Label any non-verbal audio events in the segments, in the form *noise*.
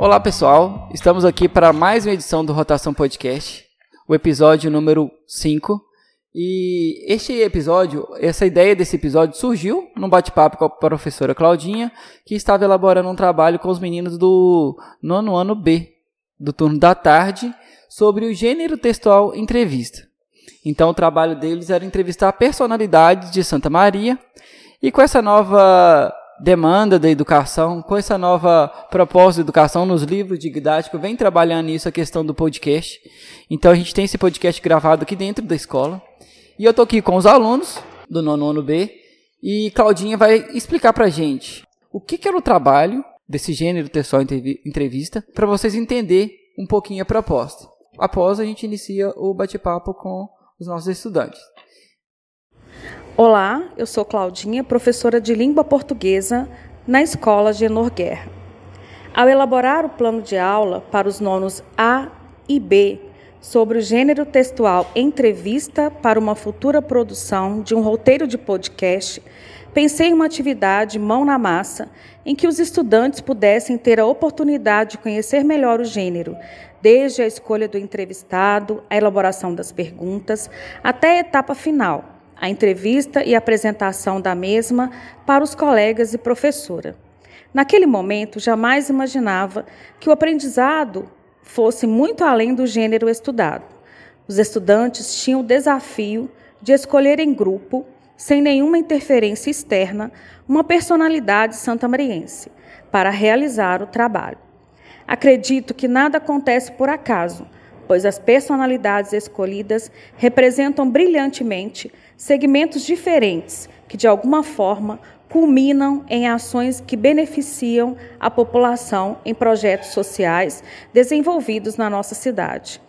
Olá pessoal, estamos aqui para mais uma edição do Rotação Podcast, o episódio número 5. E este episódio, essa ideia desse episódio surgiu num bate-papo com a professora Claudinha, que estava elaborando um trabalho com os meninos do nono ano B, do turno da tarde, sobre o gênero textual entrevista. Então o trabalho deles era entrevistar personalidades de Santa Maria, e com essa nova demanda da educação, com essa nova proposta de educação nos livros de didático, vem trabalhando nisso a questão do podcast. Então a gente tem esse podcast gravado aqui dentro da escola. E eu tô aqui com os alunos do nono ano B e Claudinha vai explicar pra gente o que, que era o trabalho desse gênero textual entrevista para vocês entenderem um pouquinho a proposta. Após a gente inicia o bate-papo com os nossos estudantes. Olá, eu sou Claudinha, professora de língua portuguesa na Escola Genor Guerra. Ao elaborar o plano de aula para os nonos A e B sobre o gênero textual entrevista para uma futura produção de um roteiro de podcast, pensei em uma atividade mão na massa em que os estudantes pudessem ter a oportunidade de conhecer melhor o gênero, desde a escolha do entrevistado, a elaboração das perguntas, até a etapa final a entrevista e apresentação da mesma para os colegas e professora. Naquele momento, jamais imaginava que o aprendizado fosse muito além do gênero estudado. Os estudantes tinham o desafio de escolher em grupo, sem nenhuma interferência externa, uma personalidade santamariense para realizar o trabalho. Acredito que nada acontece por acaso, pois as personalidades escolhidas representam brilhantemente segmentos diferentes que, de alguma forma, culminam em ações que beneficiam a população em projetos sociais desenvolvidos na nossa cidade.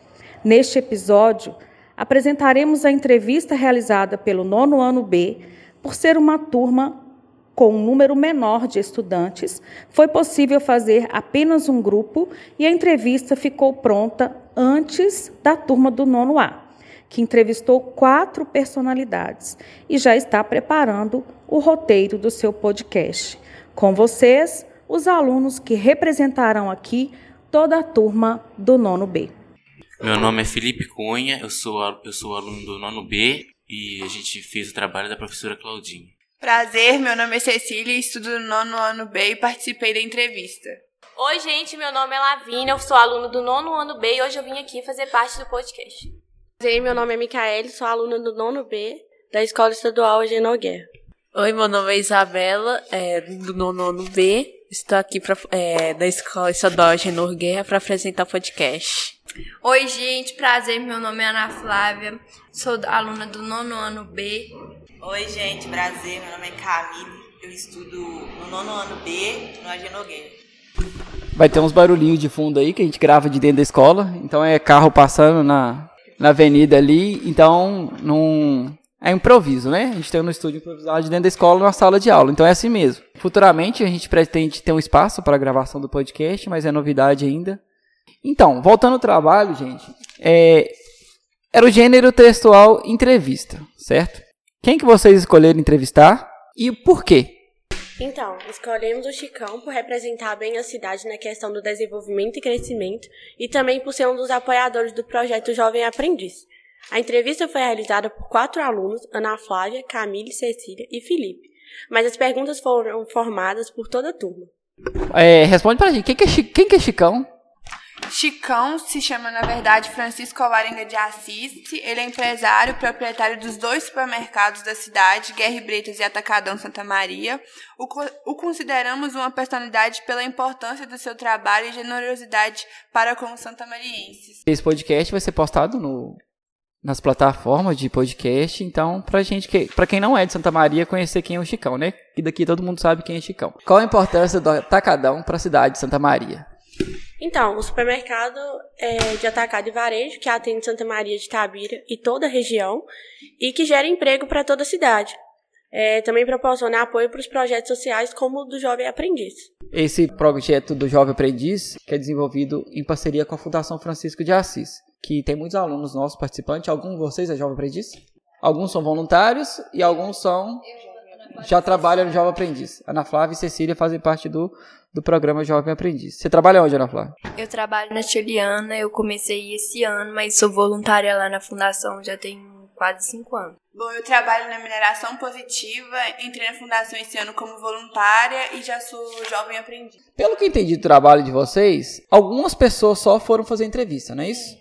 Neste episódio, apresentaremos a entrevista realizada pelo nono ano B, por ser uma turma com um número menor de estudantes, foi possível fazer apenas um grupo e a entrevista ficou pronta antes da turma do nono A que entrevistou quatro personalidades e já está preparando o roteiro do seu podcast. Com vocês, os alunos que representarão aqui toda a turma do nono B. Meu nome é Felipe Cunha, eu sou, eu sou aluno do nono B e a gente fez o trabalho da professora Claudinha. Prazer, meu nome é Cecília, estudo no nono ano B e participei da entrevista. Oi, gente, meu nome é Lavínia, eu sou aluno do nono ano B e hoje eu vim aqui fazer parte do podcast. Oi, meu nome é Micaele, sou aluna do nono B da Escola Estadual Eugênio Guerra. Oi, meu nome é Isabela, é, do nono B. Estou aqui pra, é, da Escola Estadual Eugênio Guerra para apresentar o podcast. Oi, gente, prazer, meu nome é Ana Flávia, sou aluna do nono ano B. Oi, gente, prazer, meu nome é Camille, eu estudo no nono ano B no Eugênio Guerra. Vai ter uns barulhinhos de fundo aí que a gente grava de dentro da escola, então é carro passando na, na avenida ali, então não é improviso, né? A gente tem um estúdio improvisado dentro da escola, numa sala de aula, então é assim mesmo. Futuramente a gente pretende ter um espaço para gravação do podcast, mas é novidade ainda. Então, voltando ao trabalho, gente, é, era o gênero textual entrevista, certo? Quem que vocês escolheram entrevistar e por quê? Então, escolhemos o Chicão por representar bem a cidade na questão do desenvolvimento e crescimento e também por ser um dos apoiadores do projeto Jovem Aprendiz. A entrevista foi realizada por quatro alunos, Ana Flávia, Camille, Cecília e Felipe, mas as perguntas foram formadas por toda a turma. É, responde pra gente, quem que é, quem que é Chicão? Chicão se chama, na verdade, Francisco Alvarenga de Assis. Ele é empresário, proprietário dos dois supermercados da cidade, Guerra Bretas e Atacadão Santa Maria. O, o consideramos uma personalidade pela importância do seu trabalho e generosidade para com os santamarienses. Esse podcast vai ser postado no, nas plataformas de podcast, então pra gente que, para quem não é de Santa Maria conhecer quem é o Chicão, né? E daqui todo mundo sabe quem é Chicão. Qual a importância do Atacadão para a cidade de Santa Maria? Então, o supermercado é de atacado e varejo, que atende Santa Maria de Tabira e toda a região, e que gera emprego para toda a cidade. É, também proporciona apoio para os projetos sociais, como o do Jovem Aprendiz. Esse projeto do Jovem Aprendiz que é desenvolvido em parceria com a Fundação Francisco de Assis, que tem muitos alunos nossos participantes. Alguns de vocês é Jovem Aprendiz? Alguns são voluntários e alguns são já trabalha no Jovem Aprendiz. Ana Flávia e Cecília fazem parte do, do programa Jovem Aprendiz. Você trabalha onde, Ana Flávia? Eu trabalho na Tiliana, eu comecei esse ano, mas sou voluntária lá na fundação já tem quase cinco anos. Bom, eu trabalho na mineração positiva, entrei na fundação esse ano como voluntária e já sou jovem aprendiz. Pelo que eu entendi do trabalho de vocês, algumas pessoas só foram fazer entrevista, não é isso?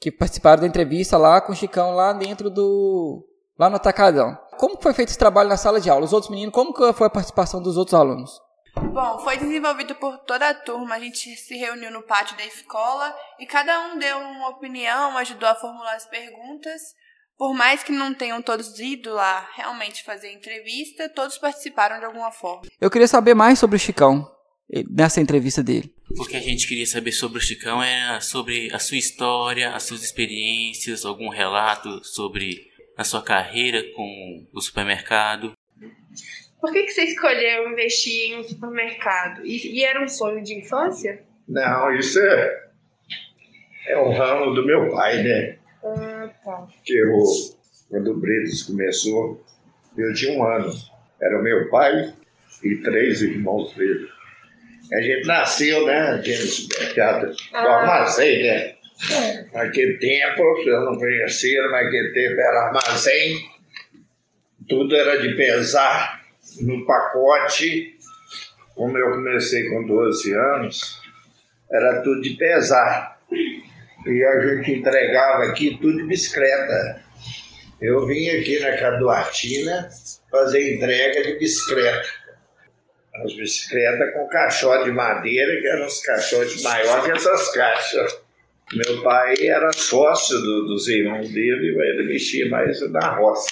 Que participaram da entrevista lá com o Chicão lá dentro do. lá no Atacadão. Como foi feito esse trabalho na sala de aula? Os outros meninos, como foi a participação dos outros alunos? Bom, foi desenvolvido por toda a turma. A gente se reuniu no pátio da escola e cada um deu uma opinião, ajudou a formular as perguntas. Por mais que não tenham todos ido lá realmente fazer entrevista, todos participaram de alguma forma. Eu queria saber mais sobre o Chicão nessa entrevista dele. O que a gente queria saber sobre o Chicão era sobre a sua história, as suas experiências, algum relato sobre a sua carreira com o supermercado. Por que, que você escolheu investir em um supermercado? E, e, era um sonho de infância? Não, isso é, é um ramo do meu pai, né? Ah, tá. Porque eu, quando o Britos começou, eu tinha um ano. Era o meu pai e três irmãos dele. A gente nasceu, né, dentro do supermercado, ah. do armazém, né? É. Naquele tempo, eu não conhecia, naquele tempo era armazém, tudo era de pesar no pacote. Como eu comecei com 12 anos, era tudo de pesar. E a gente entregava aqui tudo de bicicleta. Eu vim aqui na Caduatina fazer entrega de bicicleta. As bicicletas com caixote de madeira, que eram os caixotes maiores que essas caixas. Meu pai era sócio do, dos irmãos dele, ele mexia mais na roça.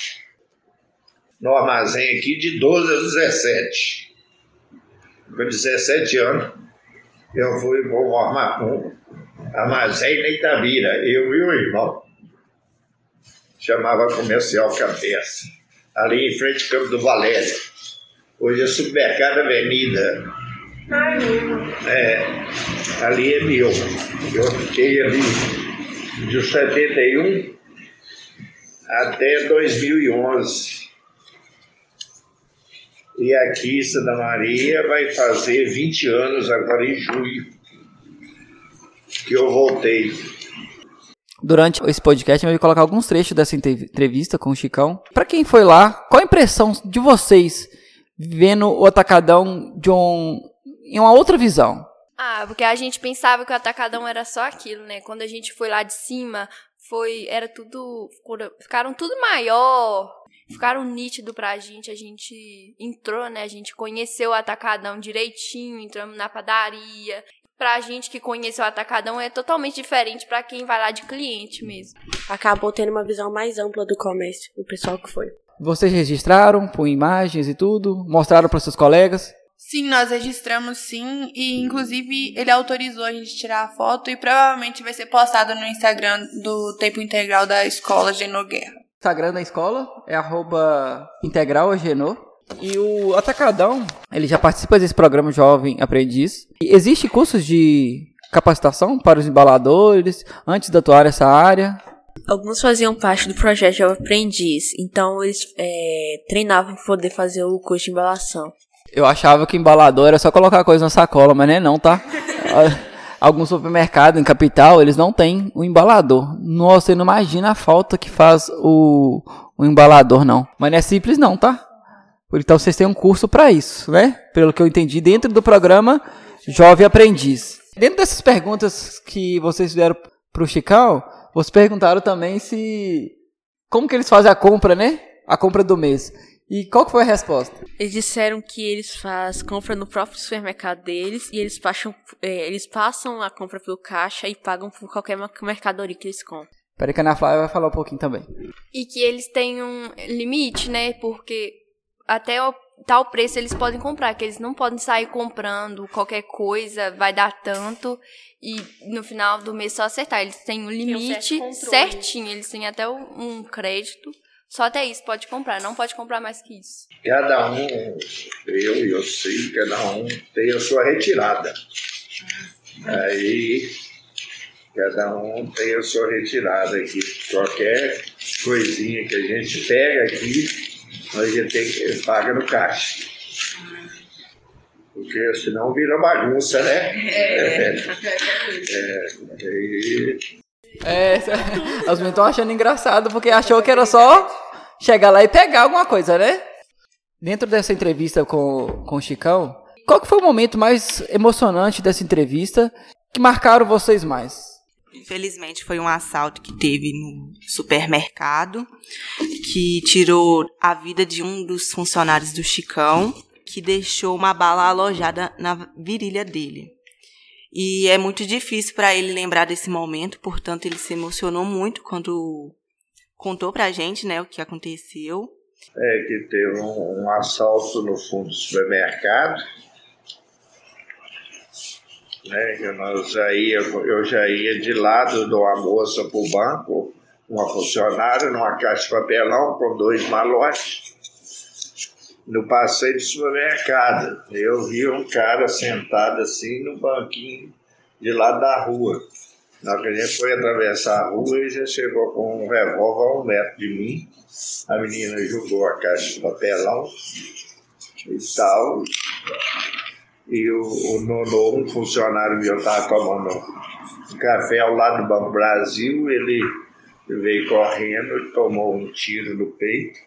No armazém aqui de 12 a 17. Com 17 anos, eu fui para um armazém na Itabira, eu e o irmão. Chamava Comercial Cabeça. Ali em frente ao Campo do Valério. Hoje é Supermercado Avenida. É, ali é meu. Eu fiquei ali de 71 até 2011. E aqui, Santa Maria, vai fazer 20 anos agora em julho que eu voltei. Durante esse podcast, eu vou colocar alguns trechos dessa entrevista com o Chicão. Para quem foi lá, qual a impressão de vocês vendo o Atacadão de um, em uma outra visão? Ah, porque a gente pensava que o Atacadão era só aquilo, né? Quando a gente foi lá de cima, foi era tudo ficaram tudo maior, ficaram nítido pra gente, a gente entrou, né? A gente conheceu o Atacadão direitinho, entramos na padaria, pra gente que conheceu o Atacadão é totalmente diferente para quem vai lá de cliente mesmo. Acabou tendo uma visão mais ampla do comércio, o pessoal que foi. Vocês registraram com imagens e tudo? Mostraram para seus colegas? Sim, nós registramos sim e inclusive ele autorizou a gente tirar a foto e provavelmente vai ser postado no Instagram do Tempo Integral da Escola Genô Guerra. Instagram da escola é arroba integral e o Atacadão, ele já participa desse programa Jovem Aprendiz. E existe cursos de capacitação para os embaladores antes de atuar nessa área? Alguns faziam parte do projeto Jovem Aprendiz, então eles é, treinavam para poder fazer o curso de embalação. Eu achava que embalador era só colocar coisa na sacola, mas não é não, tá? *laughs* Alguns supermercados em capital, eles não têm o embalador. Nossa, você não imagina a falta que faz o, o embalador, não. Mas não é simples não, tá? Então vocês têm um curso para isso, né? Pelo que eu entendi, dentro do programa Jovem Aprendiz. Dentro dessas perguntas que vocês fizeram para o Chicão, vocês perguntaram também se. Como que eles fazem a compra, né? A compra do mês. E qual que foi a resposta? Eles disseram que eles fazem compra no próprio supermercado deles e eles passam, é, eles passam a compra pelo caixa e pagam por qualquer mercadoria que eles compram. Peraí que a Ana Flávia vai falar um pouquinho também. E que eles têm um limite, né? Porque até o tal preço eles podem comprar, que eles não podem sair comprando qualquer coisa, vai dar tanto e no final do mês só acertar. Eles têm um limite um certinho, eles têm até um crédito. Só até isso pode comprar, não pode comprar mais que isso. Cada um, eu e eu sei, cada um tem a sua retirada. Aí, cada um tem a sua retirada aqui. Qualquer coisinha que a gente pega aqui, a gente tem que paga no caixa. Porque senão vira bagunça, né? É. *laughs* É, e É, *laughs* as meninas estão achando engraçado porque achou que era só chegar lá e pegar alguma coisa, né? Dentro dessa entrevista com, com o Chicão, qual que foi o momento mais emocionante dessa entrevista que marcaram vocês mais? Infelizmente foi um assalto que teve no supermercado que tirou a vida de um dos funcionários do Chicão, que deixou uma bala alojada na virilha dele. E é muito difícil para ele lembrar desse momento, portanto ele se emocionou muito quando contou pra gente, né, o que aconteceu. É que teve um, um assalto no fundo do supermercado. Né, nós já ia, eu já ia de lado de uma moça para o banco, uma funcionária, numa caixa de papelão com dois malotes, no passeio do supermercado. Eu vi um cara sentado assim no banquinho de lado da rua. Na hora que a gente foi atravessar a rua, ele já chegou com um revólver a um metro de mim. A menina jogou a caixa de papelão e tal. E o, o Nono, um funcionário meu, estava tomando um café ao lado do Banco Brasil. Ele veio correndo, tomou um tiro no peito,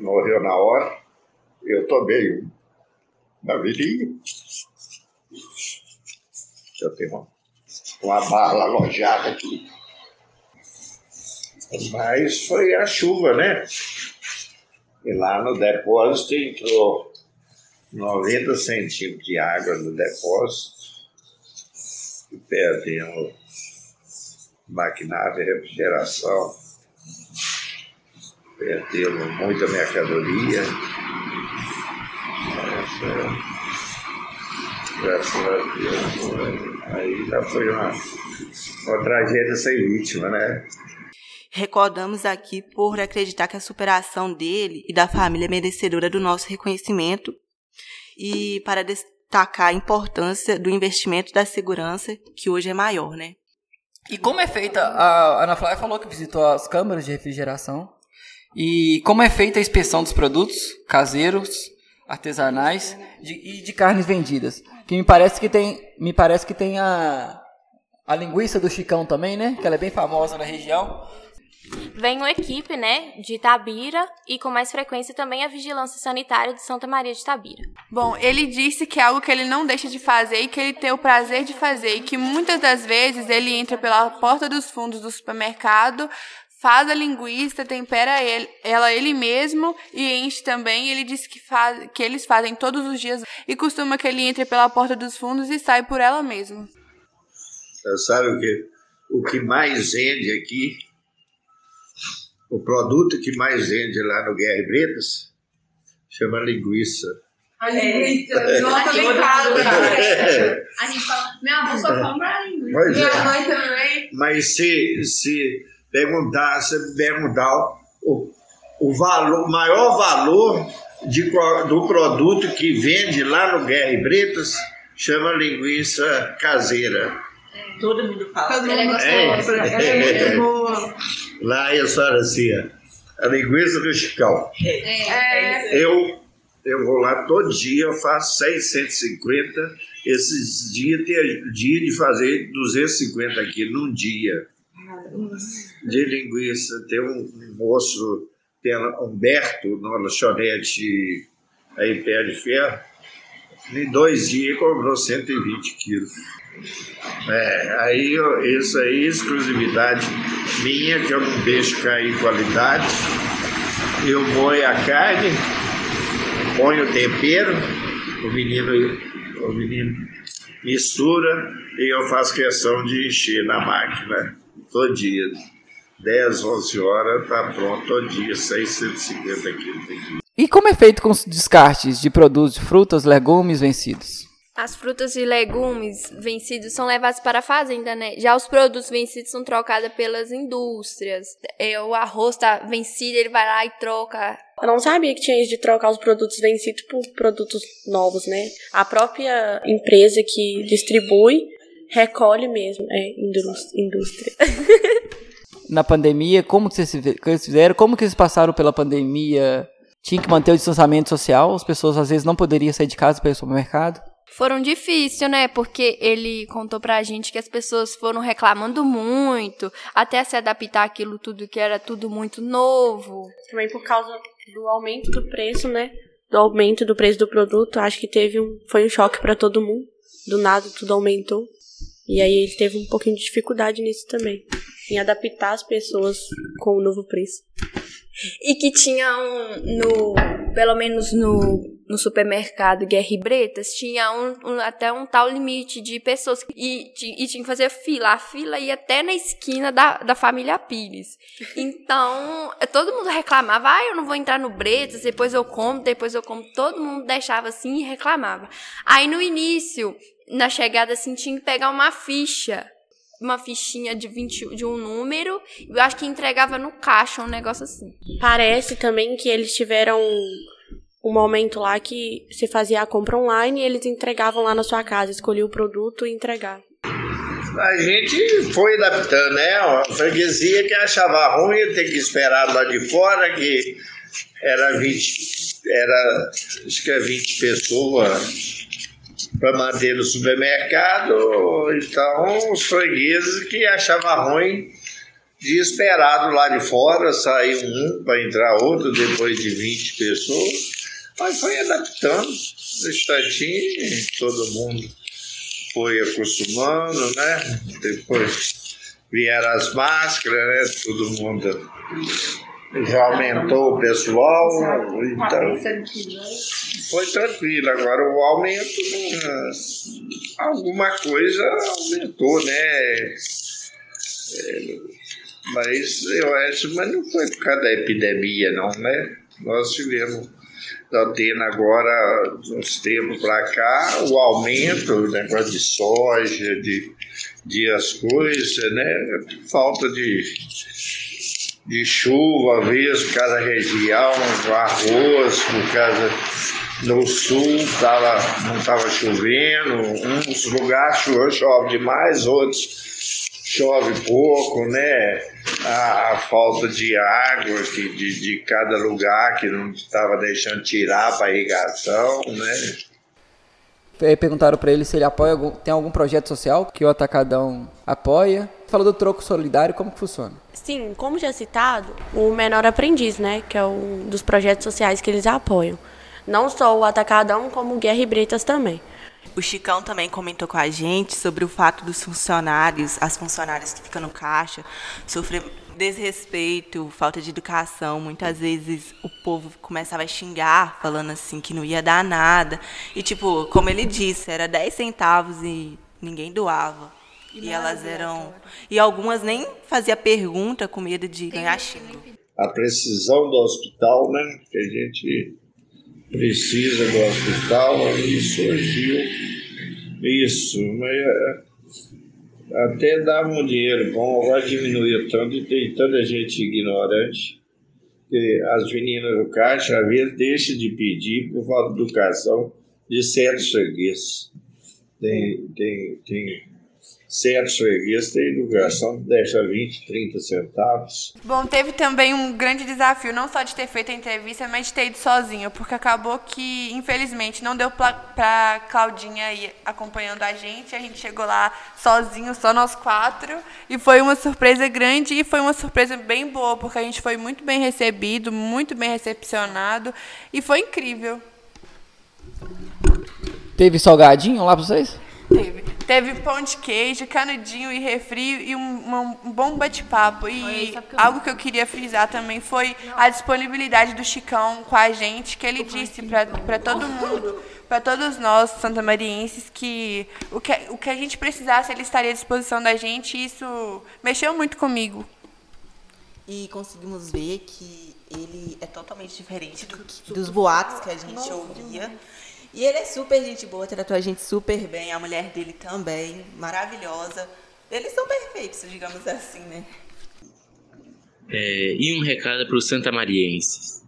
morreu na hora. Eu tomei um na virilha. Eu tenho uma, uma bala alojada aqui. Mas foi a chuva, né? E lá no depósito entrou 90 centímetros de água no depósito e perdemos maquinário de refrigeração, perdemos muita mercadoria. Essa, graças a Deus, aí já foi uma, uma tragédia sem vítima, né? Recordamos aqui por acreditar que a superação dele e da família é merecedora do nosso reconhecimento e para destacar a importância do investimento da segurança, que hoje é maior, né? E como é feita, a Ana Flávia falou que visitou as câmaras de refrigeração, e como é feita a inspeção dos produtos caseiros, artesanais de, e de carnes vendidas. Que me parece que tem, me parece que tem a, a linguiça do Chicão também, né? Que ela é bem famosa na região. Vem uma equipe, né, de Itabira e com mais frequência também a Vigilância Sanitária de Santa Maria de Itabira. Bom, ele disse que é algo que ele não deixa de fazer e que ele tem o prazer de fazer e que muitas das vezes ele entra pela porta dos fundos do supermercado, faz a linguiça, tempera ele, ela ele mesmo e enche também. Ele disse que, faz, que eles fazem todos os dias e costuma que ele entre pela porta dos fundos e sai por ela mesmo. Sabe o que, o que mais vende aqui? O produto que mais vende lá no Guerra e Bretas chama linguiça. A linguiça, nossa, bem caro, cara. *laughs* A gente fala, minha avó só compra a linguiça. Pois Minha é. mãe também. Mas se, se perguntar, se perguntar o, o valor, maior valor de, do produto que vende lá no Guerra e Bretas chama linguiça caseira. Todo mundo fala. Todo mundo É. gosta. Ela é muito *laughs* boa. Lá é só assim, a linguiça do Chicão. É. Eu, eu vou lá todo dia, eu faço 650. Esses dias tem dia de fazer 250 aqui num dia. De linguiça. Tem um, moço, tem Humberto, numa lanchonete aí pé de ferro. Em dois dias comprou 120 quilos. É, aí isso aí exclusividade minha, que eu não deixo cair qualidade. Eu moio a carne, ponho o tempero, o menino, o menino mistura e eu faço questão de encher na máquina todo dia. 10, 11 horas, tá pronto todo dia, 650 quilos. E como é feito com os descartes de produtos de frutas, legumes vencidos? As frutas e legumes vencidos são levados para a fazenda, né? Já os produtos vencidos são trocados pelas indústrias. É, o arroz tá vencido, ele vai lá e troca. Eu não sabia que tinha isso de trocar os produtos vencidos por produtos novos, né? A própria empresa que distribui recolhe mesmo. É, indús- indústria. *laughs* na pandemia, como que vocês, que vocês fizeram, como que vocês passaram pela pandemia? Tinha que manter o distanciamento social, as pessoas às vezes não poderiam sair de casa para ir ao supermercado. Foram difícil, né? Porque ele contou pra gente que as pessoas foram reclamando muito, até se adaptar aquilo tudo que era tudo muito novo. Também por causa do aumento do preço, né? Do aumento do preço do produto, acho que teve um, foi um choque para todo mundo. Do nada tudo aumentou. E aí ele teve um pouquinho de dificuldade nisso também, em adaptar as pessoas com o novo preço. E que tinha um, no, pelo menos no, no supermercado Guerra e Bretas, tinha um, um, até um tal limite de pessoas. E, e tinha que fazer fila. A fila ia até na esquina da, da família Pires. *laughs* Então, todo mundo reclamava, ah, eu não vou entrar no Bretas, depois eu como, depois eu como. Todo mundo deixava assim e reclamava. Aí no início, na chegada assim, tinha que pegar uma ficha uma fichinha de 20, de um número, eu acho que entregava no caixa, um negócio assim. Parece também que eles tiveram um momento lá que você fazia a compra online e eles entregavam lá na sua casa, escolhia o produto e entregava. A gente foi adaptando, né? A freguesia que achava ruim ter que esperar lá de fora, que era 20, era acho que é 20 pessoas para manter no supermercado. Então, os fregueses que achavam ruim de esperar do lado de fora, sair um para entrar outro depois de 20 pessoas. Mas foi adaptando, instantinho, todo mundo foi acostumando, né? Depois vieram as máscaras, né? Todo mundo já aumentou o pessoal, então foi tranquilo. Agora o aumento, né, alguma coisa aumentou, né? É, mas eu acho, mas não foi por causa da epidemia, não, né? Nós tivemos tá tendo agora, uns tempos para cá, o aumento, o negócio de soja, de, de as coisas, né? Falta de de chuva, às vezes, por causa região, arroz, por causa no sul tava, não estava chovendo, uns lugares chove, chove demais, outros chove pouco, né? A, a falta de água que, de, de cada lugar que não estava deixando tirar para irrigação, né? Perguntaram para ele se ele apoia algum, tem algum projeto social que o Atacadão apoia. Falou do troco solidário, como que funciona? Sim, como já citado, o Menor Aprendiz, né, que é um dos projetos sociais que eles apoiam. Não só o Atacadão, como o Guerra e Bretas também. O Chicão também comentou com a gente sobre o fato dos funcionários, as funcionárias que ficam no caixa, sofrer desrespeito, falta de educação. Muitas vezes o povo começava a xingar, falando assim que não ia dar nada. E, tipo, como ele disse, era 10 centavos e ninguém doava. E, e elas eram. E algumas nem fazia pergunta com medo de ganhar xingo. A precisão do hospital, né? Que a gente precisa do hospital, aí surgiu isso. Mas é, até dava um dinheiro bom, agora diminuiu tanto e tem tanta gente ignorante que as meninas do caixa às vezes deixam de pedir por falta de educação de certos serviços. Tem, tem, tem certos fregueses têm educação, deixa 20, 30 centavos. Bom, teve também um grande desafio, não só de ter feito a entrevista, mas de ter ido sozinho, porque acabou que, infelizmente, não deu para Claudinha ir acompanhando a gente. A gente chegou lá sozinho, só nós quatro, e foi uma surpresa grande e foi uma surpresa bem boa, porque a gente foi muito bem recebido, muito bem recepcionado, e foi incrível. Teve salgadinho lá para vocês? Teve. Pão de queijo, canudinho e refri e um, um bom bate-papo. E algo que eu queria frisar também foi a disponibilidade do Chicão com a gente, que ele disse para todo mundo, para todos nós santamarienses, que o, que o que a gente precisasse, ele estaria à disposição da gente. E isso mexeu muito comigo. E conseguimos ver que ele é totalmente diferente do que, dos boatos que a gente ouvia. E ele é super gente boa, tratou a gente super bem, a mulher dele também, maravilhosa. Eles são perfeitos, digamos assim, né? É, e um recado para os santamarienses?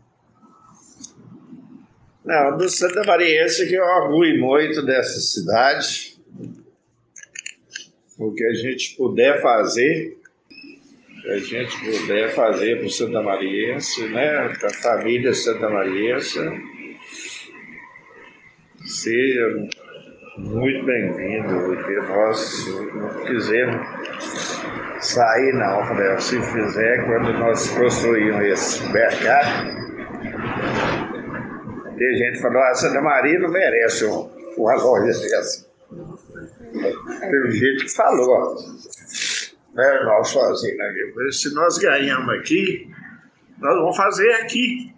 Não, do Santa Mariense que eu orgulho muito dessa cidade. O que a gente puder fazer a gente puder fazer para o Santa Mariense, né, para a família Santa Mariense, seja muito bem-vindo, porque nós não quisemos sair não, né? se fizer, quando nós construímos esse mercado, tem gente que falou, ah, Santa Maria não merece uma loja dessa. Teve gente que falou, né, nós sozinhos, né? se nós ganhamos aqui, nós vamos fazer aqui.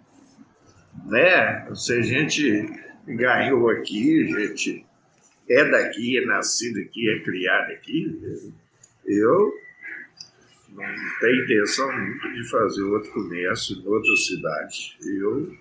Né? Se a gente ganhou aqui, gente é daqui, é nascido aqui, é criado aqui, eu não tenho intenção muito de fazer outro comércio em outra cidade. Eu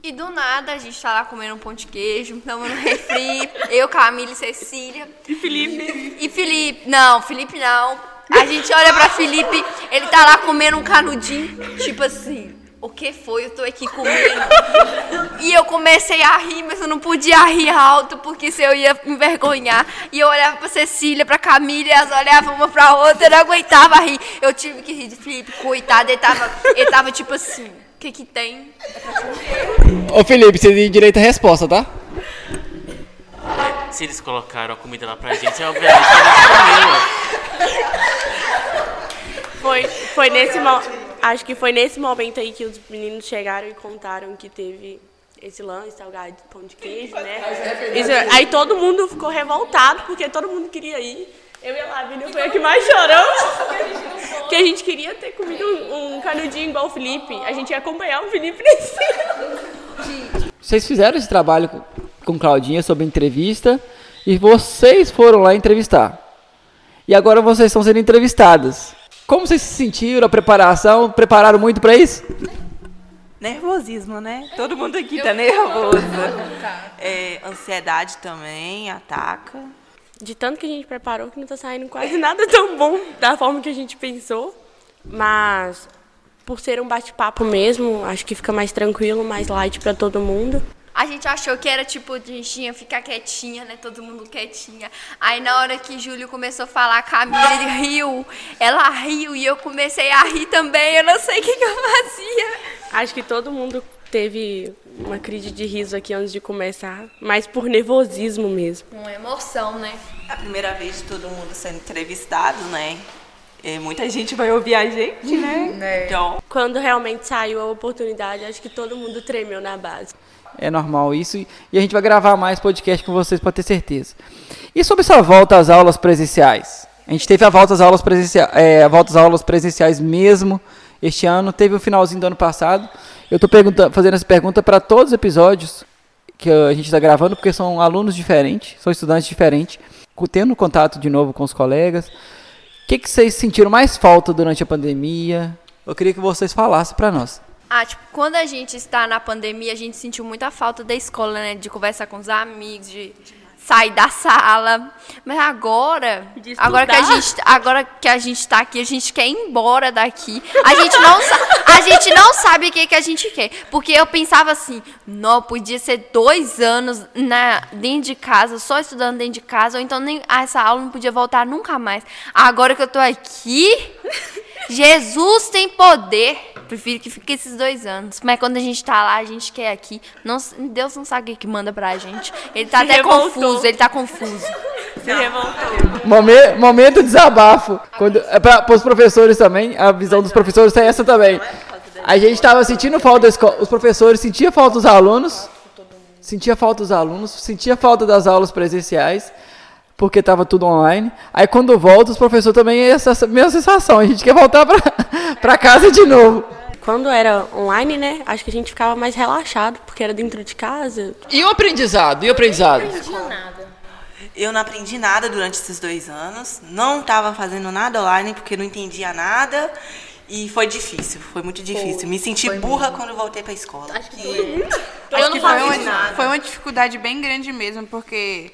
e do nada a gente tá lá comendo um pão de queijo, estamos no refri, *laughs* eu, Camila e Cecília. E Felipe. E Felipe, não, Felipe não. A gente olha pra Felipe, ele tá lá comendo um canudinho, tipo assim, o que foi? Eu tô aqui comendo. *laughs* E eu comecei a rir, mas eu não podia rir alto, porque se eu ia me envergonhar. E eu olhava pra Cecília, pra Camila, e elas olhavam uma pra outra, eu não aguentava rir. Eu tive que rir de Felipe, coitado, ele tava, ele tava tipo assim, o que que tem? Ô Felipe, você tem direito à resposta, tá? Se eles colocaram a comida lá pra gente, é obviamente que eles comeram. Foi, foi nesse momento. Acho que foi nesse momento aí que os meninos chegaram e contaram que teve esse lance, salgado de pão de queijo, né? Isso, aí todo mundo ficou revoltado, porque todo mundo queria ir. Eu e a Lavínia foi a que mais choramos. Porque a gente queria ter comido um, um canudinho igual o Felipe. A gente ia acompanhar o Felipe nesse. *laughs* Vocês fizeram esse trabalho com- com Claudinha sobre entrevista e vocês foram lá entrevistar. E agora vocês estão sendo entrevistadas. Como vocês se sentiram? A preparação? Prepararam muito para isso? Nervosismo, né? Todo mundo aqui tá nervoso. É, ansiedade também ataca. De tanto que a gente preparou que não tá saindo quase *laughs* nada tão bom da forma que a gente pensou. Mas por ser um bate-papo mesmo, acho que fica mais tranquilo, mais light pra todo mundo. A gente achou que era tipo, a gente ia ficar quietinha, né? Todo mundo quietinha. Aí na hora que Júlio começou a falar, a Camila ele riu. Ela riu e eu comecei a rir também. Eu não sei o que, que eu fazia. Acho que todo mundo teve uma crise de riso aqui antes de começar, mas por nervosismo mesmo. Uma emoção, né? É a primeira vez de todo mundo sendo entrevistado, né? E muita gente vai ouvir a gente, né? Então, Quando realmente saiu a oportunidade, acho que todo mundo tremeu na base. É normal isso. E a gente vai gravar mais podcast com vocês para ter certeza. E sobre essa volta às aulas presenciais? A gente teve a volta às aulas, presencia é, a volta às aulas presenciais mesmo este ano. Teve o finalzinho do ano passado. Eu estou fazendo essa pergunta para todos os episódios que a gente está gravando, porque são alunos diferentes, são estudantes diferentes, tendo contato de novo com os colegas. O que, que vocês sentiram mais falta durante a pandemia? Eu queria que vocês falassem para nós. Ah, tipo, quando a gente está na pandemia, a gente sentiu muita falta da escola, né? De conversar com os amigos, de sair da sala. Mas agora, agora que a gente, agora que a gente tá aqui, a gente quer ir embora daqui. A gente não, a gente não sabe o que, que a gente quer. Porque eu pensava assim, não, podia ser dois anos na, dentro de casa, só estudando dentro de casa, ou então nem essa aula não podia voltar nunca mais. Agora que eu tô aqui, Jesus tem poder. Prefiro que fique esses dois anos. Mas quando a gente tá lá, a gente quer aqui. Não, Deus não sabe o que manda pra gente. Ele tá Se até revoltou. confuso, ele tá confuso. Se revoltou. Momen- momento desabafo. Quando, é para os professores também, a visão dos professores é essa também. A gente estava sentindo falta da escola, os professores sentiam falta dos alunos, sentia falta dos alunos, sentia falta das aulas presenciais, porque estava tudo online. Aí quando volta, os professores também é essa mesma sensação, a gente quer voltar para *laughs* casa de novo. Quando era online, né? Acho que a gente ficava mais relaxado, porque era dentro de casa. E o aprendizado? E o aprendizado? eu não aprendi nada durante esses dois anos. Não estava fazendo nada online porque não entendia nada. E foi difícil, foi muito difícil. Me senti burra quando voltei para a escola. Acho que Acho que foi uma, foi uma dificuldade bem grande mesmo, porque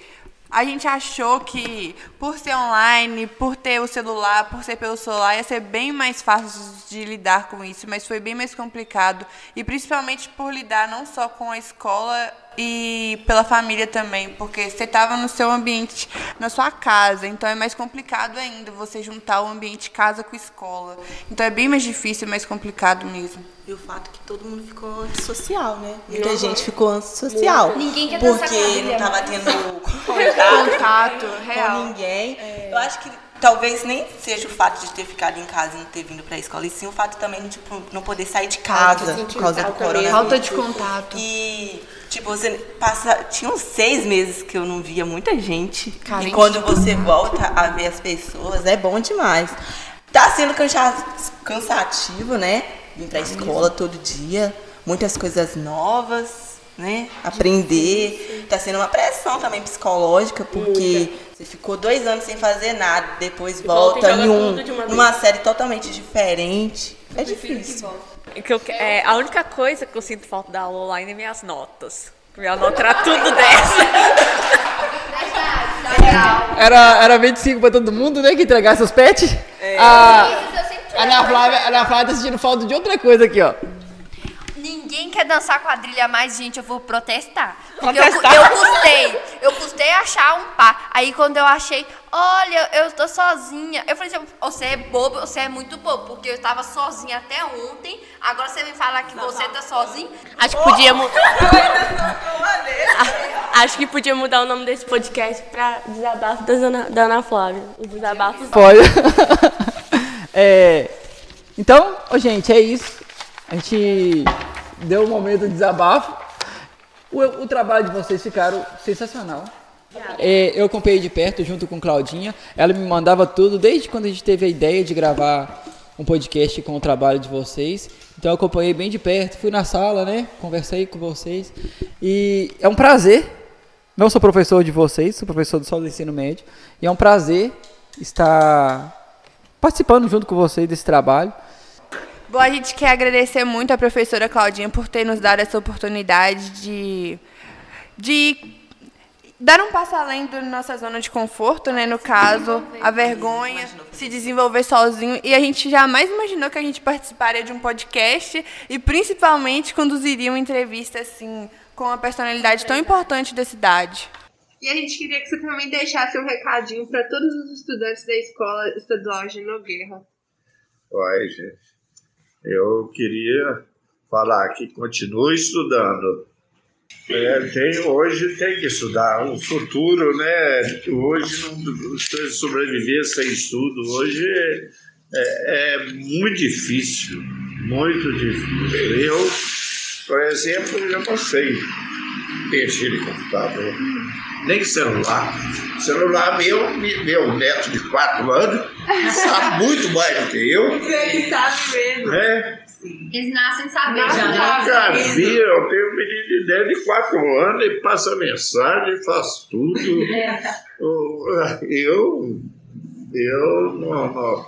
a gente achou que por ser online, por ter o celular, por ser pelo celular, ia ser bem mais fácil de lidar com isso, mas foi bem mais complicado. E principalmente por lidar não só com a escola e pela família também, porque você estava no seu ambiente, na sua casa, então é mais complicado ainda você juntar o ambiente casa com escola. Então é bem mais difícil, mais complicado mesmo. E o fato que todo mundo ficou antissocial, né? Muita gente ficou antissocial. Ninguém quer Porque não estava tendo *laughs* contato, Contato real. com ninguém. Eu acho que talvez nem seja o fato de ter ficado em casa e não ter vindo para a escola, e sim o fato também de tipo, não poder sair de casa por causa do coronavírus. Falta de contato. E, tipo, você passa. Tinha uns seis meses que eu não via muita gente. Carente. E quando você volta a ver as pessoas, é bom demais. Tá sendo cansa- cansativo, né? Vir pra escola todo dia. Muitas coisas novas, né? Aprender. Tá sendo uma pressão também psicológica, porque você ficou dois anos sem fazer nada, depois volta volta e joga em um, tudo de uma vez. numa série totalmente diferente. É difícil. Que eu- é, a única coisa que eu sinto falta da aula online é minhas notas. Minha nota era tudo *laughs* 10. Era, era 25 pra todo mundo, né? Que entregasse os pets. É. A, a Ana Flávia, a Ana Flávia tá sentindo falta de outra coisa aqui, ó. Ninguém quer dançar quadrilha mais, gente, eu vou protestar. Porque eu, Protestar? eu custei, eu custei achar um par. Aí quando eu achei, olha, eu tô sozinha. Eu falei assim, você é bobo, você é muito bobo, porque eu tava sozinha até ontem. Agora você vem falar que você tá sozinho. Acho que podia mudar. *laughs* Acho que podia mudar o nome desse podcast pra Desabafo da Ana, da Ana Flávia. O desabafo. Pode. *laughs* É, então, gente, é isso. A gente deu um momento de desabafo. O, o trabalho de vocês ficaram sensacional. É, eu acompanhei de perto junto com Claudinha. Ela me mandava tudo desde quando a gente teve a ideia de gravar um podcast com o trabalho de vocês. Então eu acompanhei bem de perto, fui na sala, né? Conversei com vocês. E é um prazer. Não sou professor de vocês, sou professor do só do ensino médio. E é um prazer estar participando junto com vocês desse trabalho. Bom, a gente quer agradecer muito a professora Claudinha por ter nos dado essa oportunidade de, de dar um passo além da nossa zona de conforto, né? No caso, a vergonha, se desenvolver sozinho. E a gente jamais imaginou que a gente participaria de um podcast e principalmente conduziria uma entrevista assim com uma personalidade tão importante da cidade. E a gente queria que você também deixasse um recadinho para todos os estudantes da Escola Estadual de Nogueira. Oi, gente. Eu queria falar que continue estudando. É, tem, hoje tem que estudar. O futuro, né? Hoje não você sobreviver sem estudo. Hoje é, é- é muito difícil. Muito difícil. Eu, por exemplo, eu não sei mexer em computador. Nem celular. Celular meu, meu neto de 4 anos, sabe muito mais do que eu. Ele sabe mesmo. né? Eles nascem sabendo. Já vi, eu tenho um menino de 10 de 4 anos, ele passa mensagem, faz tudo. Eu, eu não, não.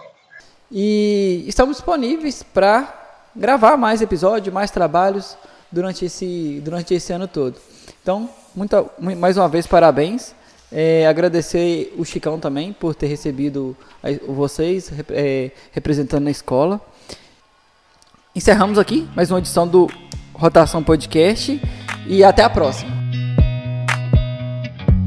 E estamos disponíveis para gravar mais episódios, mais trabalhos durante esse, durante esse ano todo. Então, muita, mu- mais uma vez, parabéns. É, agradecer o Chicão também por ter recebido a- vocês é, representando na escola. Encerramos aqui mais uma edição do Rotação Podcast e até a próxima.